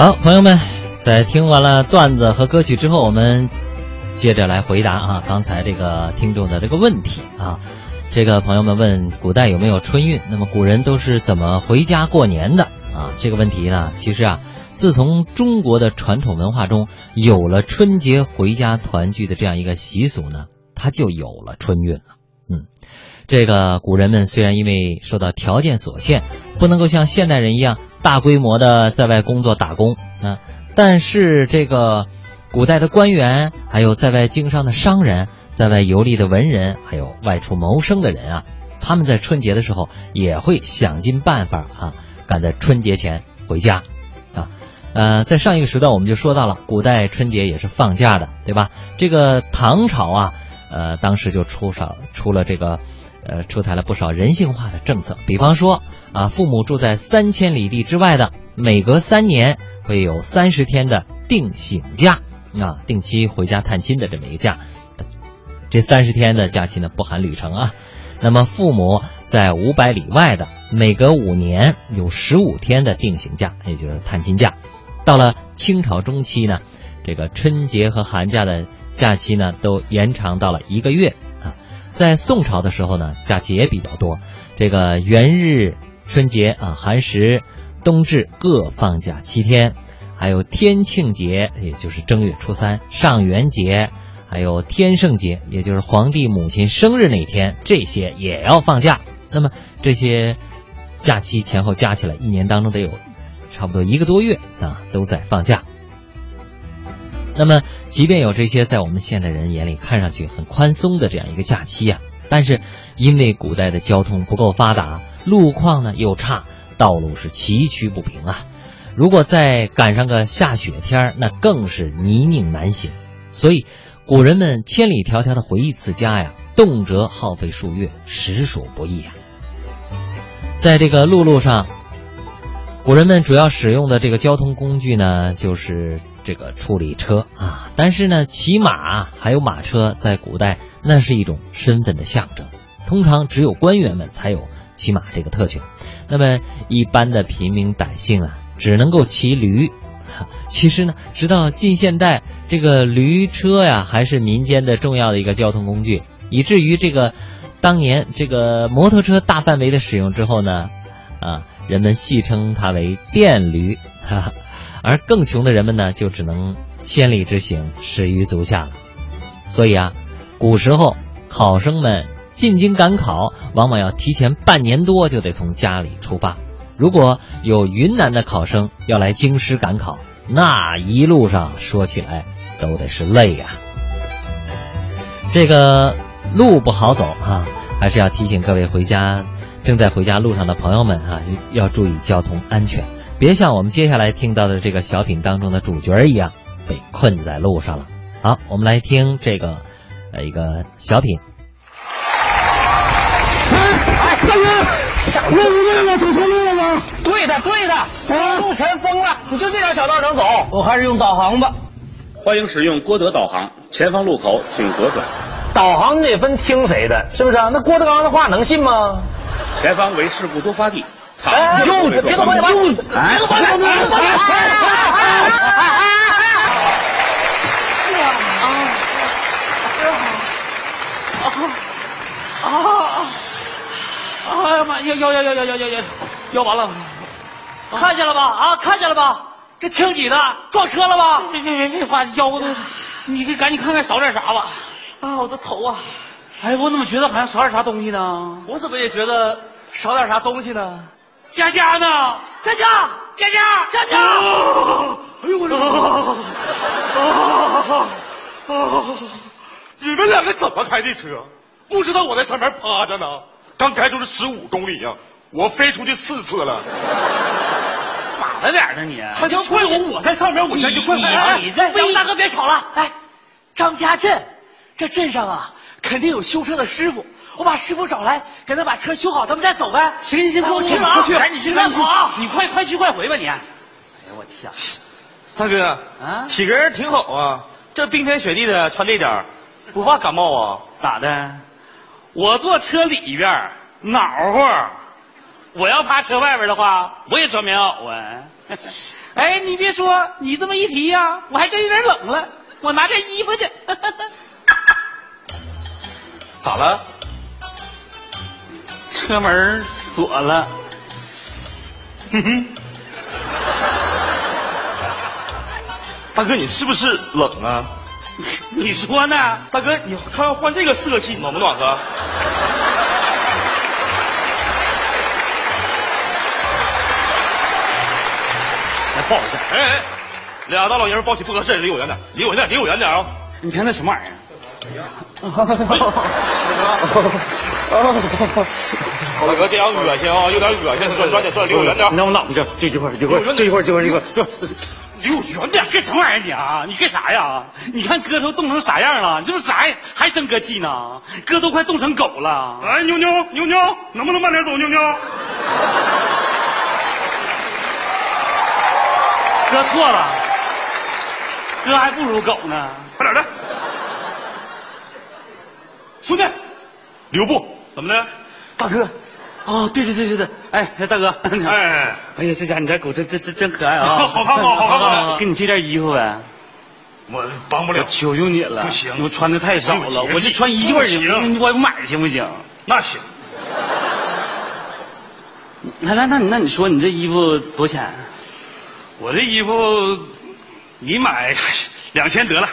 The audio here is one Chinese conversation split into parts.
好，朋友们，在听完了段子和歌曲之后，我们接着来回答啊刚才这个听众的这个问题啊。这个朋友们问古代有没有春运？那么古人都是怎么回家过年的啊？这个问题呢，其实啊，自从中国的传统文化中有了春节回家团聚的这样一个习俗呢，它就有了春运了。这个古人们虽然因为受到条件所限，不能够像现代人一样大规模的在外工作打工啊，但是这个古代的官员，还有在外经商的商人。在外游历的文人，还有外出谋生的人啊，他们在春节的时候也会想尽办法啊，赶在春节前回家，啊，呃，在上一个时段我们就说到了，古代春节也是放假的，对吧？这个唐朝啊，呃，当时就出少出了这个，呃，出台了不少人性化的政策，比方说啊，父母住在三千里地之外的，每隔三年会有三十天的定省假啊，定期回家探亲的这么一个假。这三十天的假期呢，不含旅程啊。那么父母在五百里外的，每隔五年有十五天的定型假，也就是探亲假。到了清朝中期呢，这个春节和寒假的假期呢，都延长到了一个月。在宋朝的时候呢，假期也比较多，这个元日、春节啊、寒食、冬至各放假七天，还有天庆节，也就是正月初三、上元节。还有天圣节，也就是皇帝母亲生日那天，这些也要放假。那么这些假期前后加起来，一年当中得有差不多一个多月啊，都在放假。那么，即便有这些在我们现代人眼里看上去很宽松的这样一个假期啊，但是因为古代的交通不够发达，路况呢又差，道路是崎岖不平啊。如果再赶上个下雪天那更是泥泞难行。所以。古人们千里迢迢的回一次家呀，动辄耗费数月，实属不易啊。在这个陆路上，古人们主要使用的这个交通工具呢，就是这个处理车啊。但是呢，骑马还有马车在古代那是一种身份的象征，通常只有官员们才有骑马这个特权。那么一般的平民百姓啊，只能够骑驴。其实呢，直到近现代，这个驴车呀，还是民间的重要的一个交通工具，以至于这个当年这个摩托车大范围的使用之后呢，啊，人们戏称它为电驴，哈哈，而更穷的人们呢，就只能千里之行，始于足下了。所以啊，古时候考生们进京赶考，往往要提前半年多就得从家里出发。如果有云南的考生要来京师赶考，那一路上说起来都得是累呀。这个路不好走啊，还是要提醒各位回家正在回家路上的朋友们啊，要注意交通安全，别像我们接下来听到的这个小品当中的主角一样被困在路上了。好，我们来听这个呃一个小品。哎，大哥，啥？我我我走错路了吗？对的，对的，路全封了，你就这条小道能走。我还是用导航吧。欢迎使用郭德导航，前方路口请左转。导航得分听谁的，是不是啊？那郭德纲的话能信吗？前方为事故多发地。哎，就别动方向盘，别动方向盘，别动方向盘。哎呀妈！要要要要要要要要要完了！看见了吧？啊，看见了吧？这听你的，撞车了吧？别别别别话，腰都，你给赶紧看看少点啥吧。啊，我的头啊！哎，我怎么觉得好像少点啥东西呢？我怎么也觉得少点啥东西呢？佳佳呢？佳佳，佳佳，佳佳！哎呦我的啊啊！你们两个怎么开的车？不知道我在上面趴着呢。刚开出去十五公里呀，我飞出去四次了。咋了点呢你？他要怪我，我在上面，我这就怪我。你这杨大哥别吵了，哎，张家镇，这镇上啊，肯定有修车的师傅，我把师傅找来，给他把车修好，咱们再走呗。行行行，我去了啊，赶紧去乱跑啊！你快快去快回吧你。哎呀我天，大哥啊，体格挺好啊，这冰天雪地的穿这点，不怕感冒啊？咋的？我坐车里边，暖和，我要趴车外边的话，我也穿棉袄啊。哎，你别说，你这么一提呀、我还真有点冷了。我拿件衣服去。咋了？车门锁了。哼哼。大哥，你是不是冷啊？你说呢？大哥，你看换这个色系暖不暖和？来抱一下。哎哎，俩大老爷们抱起不合适，离我远点，离我远点，离我远点啊！你看那什么玩意儿？大哥，这样恶心啊，有点恶心，转转点转，离我远点。你能不能这这一会儿，一会儿，这一会儿，一会儿，一会儿，这离我远点。干什么玩意儿你啊？你干啥呀？你看哥都冻成啥样了？你这不啥呀？还生哥气呢？哥都快冻成狗了。哎，妞妞妞妞，能不能慢点走，妞妞？哥错了，哥还不如狗呢。快点的。兄弟，留步，怎么的？大哥，哦，对对对对对，哎，大哥，哎，哎呀，这家你家狗真真真真可爱啊！好看吗好看吗给你借件衣服呗。我帮不了，求求你了，不行我穿的太少了，我就穿一件行，我买行不行？那行，来来，那你那你说你这衣服多少钱？我这衣服你买两千得了。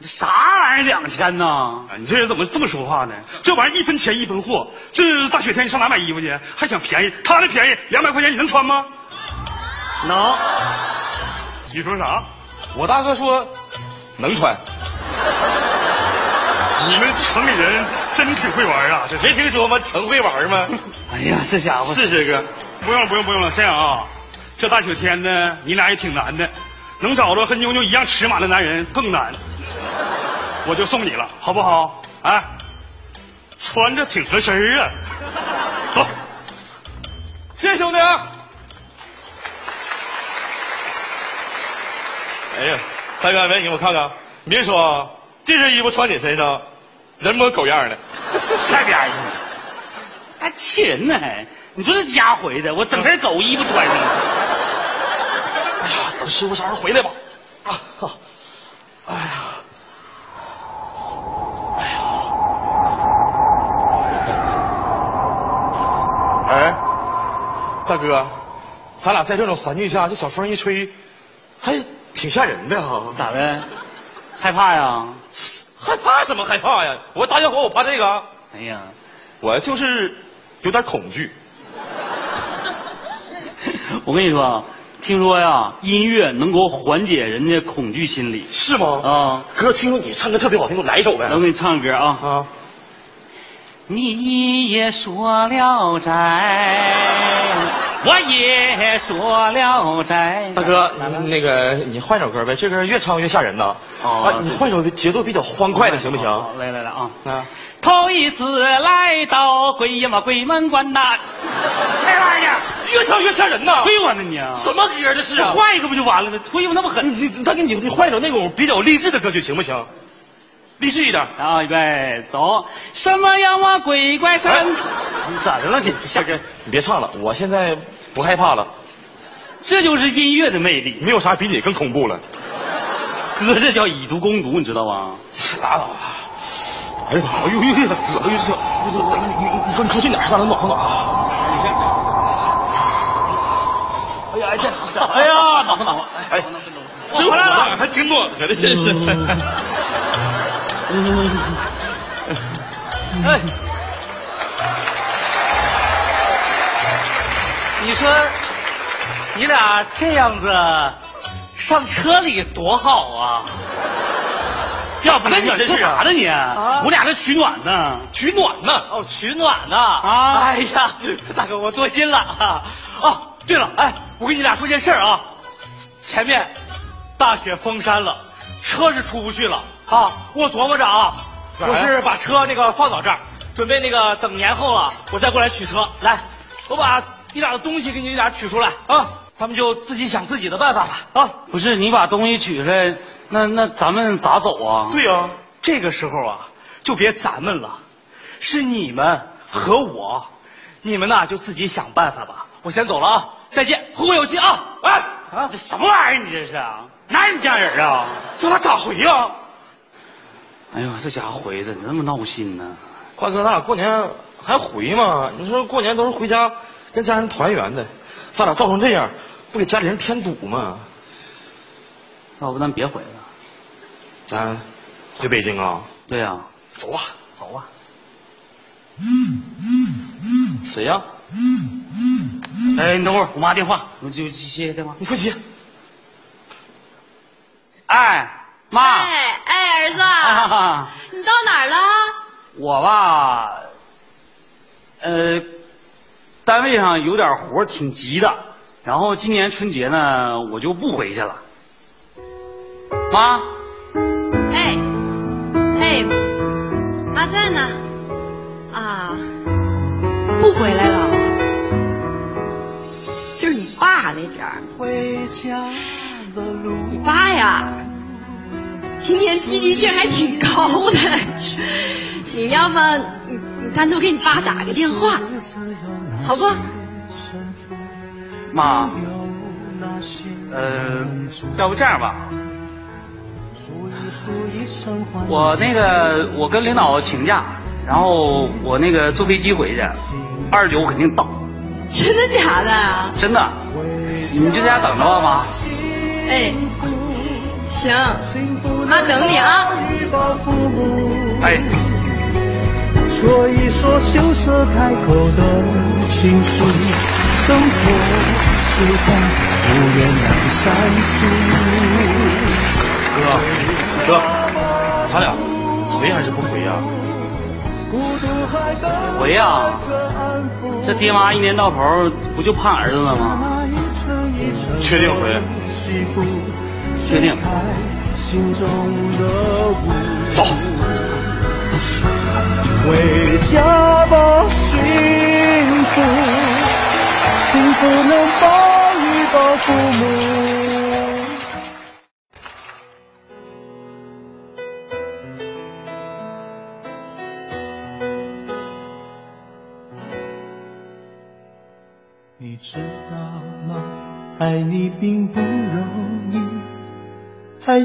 啥玩意儿两千呢？啊，你这人怎么这么说话呢？这玩意儿一分钱一分货，这大雪天你上哪买衣服去？还想便宜？他那便宜两百块钱你能穿吗？能。你说啥？我大哥说能穿。你们城里人真挺会玩啊！这没听说吗？城会玩吗？哎呀，这家伙是这个。不用了，不用，不用了。这样啊，这大雪天的，你俩也挺难的，能找着和妞妞一样尺码的男人更难。我就送你了，好不好？啊，穿着挺合身啊。走，谢谢兄弟啊！哎呀，大哥，美女，我看看，你别说啊，这身衣服穿你身上，人模狗样的。下边去，还气人呢还！你说这家回的，我整身狗衣服穿上。哎呀，等师傅啥时候回来吧？啊，好哎呀，哎呀，哎，大哥，咱俩在这种环境下，这小风一吹，还挺吓人的哈、咋的？害怕呀？害怕什么害怕呀？我大小伙我怕这个，哎呀，我就是有点恐惧。我跟你说啊，听说呀，音乐能够缓解人的恐惧心理是吗？啊。哥，听说你唱歌特别好听，给我来一首呗。来，我给你唱个歌啊。啊，你也说了斋，我也说了斋。大哥那个你换首歌呗，这歌越唱越吓人呐。哦啊，你换首节奏比较欢快的行不行？好来来来啊！啊，头一次来到鬼呀嘛鬼门关呐，这玩意儿越唱越吓人呐。推我呢你啊？什么歌这是啊？换一个不就完了吗？推我那么狠你你大哥你你换一首那种比较励志的歌曲行不行？励志一点。啊！预备走！什么妖魔鬼怪神？哎你咋的了你？大哥，你别唱了，我现在不害怕了，这就是音乐的魅力。没有啥比你更恐怖了。哥，这叫以毒攻毒，你知道吗？拉倒吧。哎呀妈！哎呦呦呦！哎呦这，你你你说你出去哪儿？让人暖和暖和。哎呀，哎这，哎呀，暖和暖和。哎，真来了，还挺暖和的，真是。哎，你说你俩这样子上车里多好啊！要不然你这是说啥呢你？啊我俩这取暖呢。取暖呢。哦，取暖呢？啊哎呀，大哥，我多心了啊！哦，对了，哎，我跟你俩说件事儿啊，前面大雪封山了，车是出不去了啊。我琢磨着啊，我是把车那个放到这儿，准备那个等年后了，我再过来取车。来，我把你俩的东西给你俩取出来啊，他们就自己想自己的办法吧啊。不是你把东西取出来，那那咱们咋走啊？对呀、这个时候啊，就别咱们了，是你们和我你们呐就自己想办法吧。我先走了啊，再见，后会有期啊！哎啊，这什么玩意儿？你这是啊？哪有你这样人啊？这他咋回呀？哎呦，这家伙回的这么闹心呢？华哥，咱俩过年还回吗？你说过年都是回家跟家人团圆的，咱俩造成这样，不给家里人添堵吗？要不咱别回了，咱回北京啊？对呀、走吧。走吧。嗯嗯嗯谁呀？哎，你等会儿，我妈电话，我就接个电话。你快接。哎，妈，子，啊 你到哪儿了？我吧，呃，单位上有点活儿挺急的，然后今年春节呢，我就不回去了。妈，哎哎，妈在呢。啊，不回来了。就是你爸那边儿，你爸呀，今年积极性还挺高的。你要么你你单独给你爸打个电话，好不？妈，呃，要不这样吧，我那个我跟领导请假，然后我那个坐飞机回去，二十九我肯定到，真的假的？真的，你就在家等着吧，妈。哎，行，妈等你啊。哎，说一说羞涩开口的情书，灯火舒展，无言难删除。哥，哥，咱俩回还是不回呀？回呀、这爹妈一年到头不就盼儿子了吗？确定回？确定。心中的雾。走。回家吧，幸福，幸福能抱一抱父母。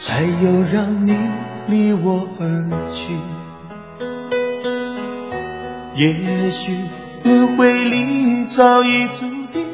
才有让你离我而去。也许轮回里早已注定。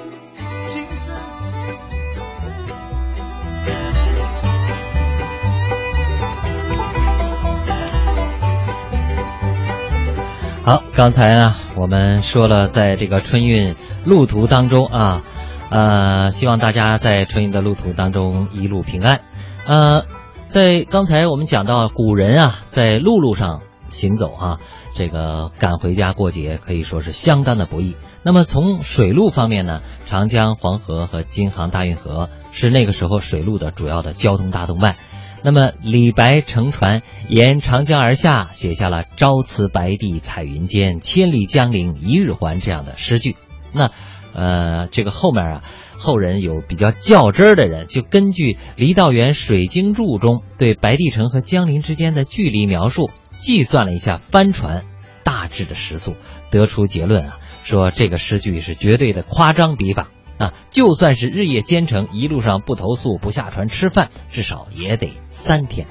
好，刚才呢，我们说了，在这个春运路途当中啊，呃，希望大家在春运的路途当中一路平安。呃，在刚才我们讲到古人啊，在陆路上行走啊，这个赶回家过节可以说是相当的不易。那么从水路方面呢，长江、黄河和京杭大运河是那个时候水路的主要的交通大动脉。那么李白乘船沿长江而下，写下了“朝辞白帝彩云间，千里江陵一日还”这样的诗句。那，呃，这个后面啊，后人有比较较真儿的人，就根据《郦道元水经注》中对白帝城和江陵之间的距离描述，计算了一下帆船大致的时速，得出结论啊，说这个诗句是绝对的夸张笔法。啊，就算是日夜兼程，一路上不投宿、不下船吃饭，至少也得三天。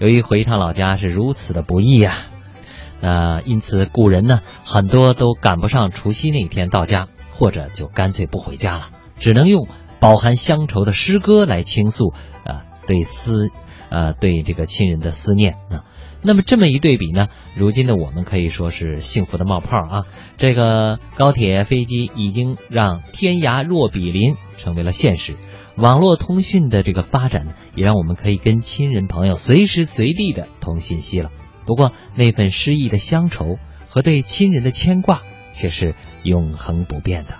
由于回一趟老家是如此的不易呀、啊，呃，因此古人呢很多都赶不上除夕那一天到家，或者就干脆不回家了，只能用饱含乡愁的诗歌来倾诉、呃、对思呃对这个亲人的思念啊。那么这么一对比呢，如今的我们可以说是幸福的冒泡啊！这个高铁、飞机已经让天涯若比邻成为了现实，网络通讯的这个发展，也让我们可以跟亲人朋友随时随地的通信息了。不过那份诗意的乡愁和对亲人的牵挂却是永恒不变的。